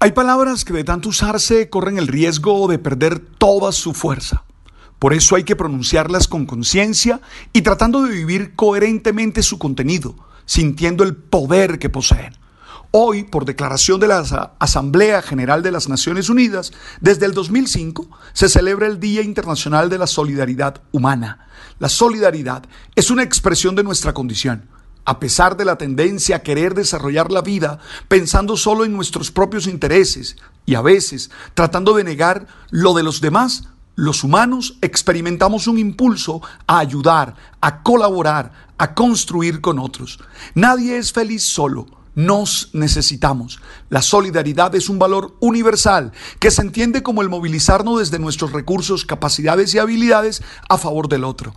Hay palabras que de tanto usarse corren el riesgo de perder toda su fuerza. Por eso hay que pronunciarlas con conciencia y tratando de vivir coherentemente su contenido, sintiendo el poder que poseen. Hoy, por declaración de la Asamblea General de las Naciones Unidas, desde el 2005 se celebra el Día Internacional de la Solidaridad Humana. La solidaridad es una expresión de nuestra condición. A pesar de la tendencia a querer desarrollar la vida pensando solo en nuestros propios intereses y a veces tratando de negar lo de los demás, los humanos experimentamos un impulso a ayudar, a colaborar, a construir con otros. Nadie es feliz solo nos necesitamos. La solidaridad es un valor universal que se entiende como el movilizarnos desde nuestros recursos, capacidades y habilidades a favor del otro.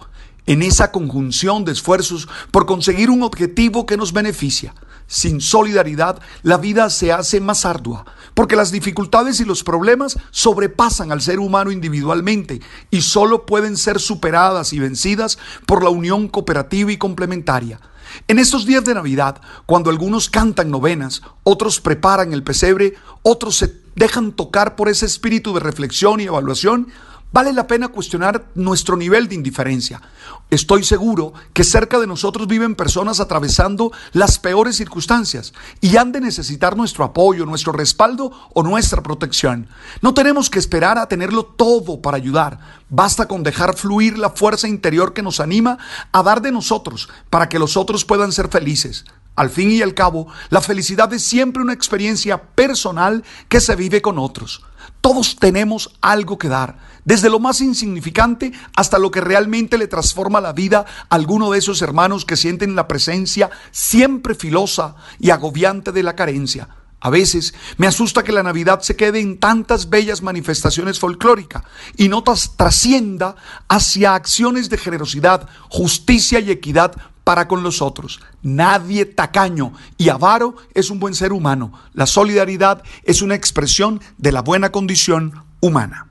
En esa conjunción de esfuerzos por conseguir un objetivo que nos beneficia. Sin solidaridad, la vida se hace más ardua, porque las dificultades y los problemas sobrepasan al ser humano individualmente y solo pueden ser superadas y vencidas por la unión cooperativa y complementaria. En estos días de Navidad, cuando algunos cantan novenas, otros preparan el pesebre, otros se dejan tocar por ese espíritu de reflexión y evaluación, vale la pena cuestionar nuestro nivel de indiferencia. Estoy seguro que cerca de nosotros viven personas atravesando las peores circunstancias y han de necesitar nuestro apoyo, nuestro respaldo o nuestra protección. No tenemos que esperar a tenerlo todo para ayudar. Basta con dejar fluir la fuerza interior que nos anima a dar de nosotros para que los otros puedan ser felices. Al fin y al cabo, la felicidad es siempre una experiencia personal que se vive con otros. Todos tenemos algo que dar, desde lo más insignificante hasta lo que realmente le transforma la vida a alguno de esos hermanos que sienten la presencia siempre filosa y agobiante de la carencia. A veces me asusta que la Navidad se quede en tantas bellas manifestaciones folclóricas y no trascienda hacia acciones de generosidad, justicia y equidad para con los otros. Nadie tacaño y avaro es un buen ser humano. La solidaridad es una expresión de la buena condición humana.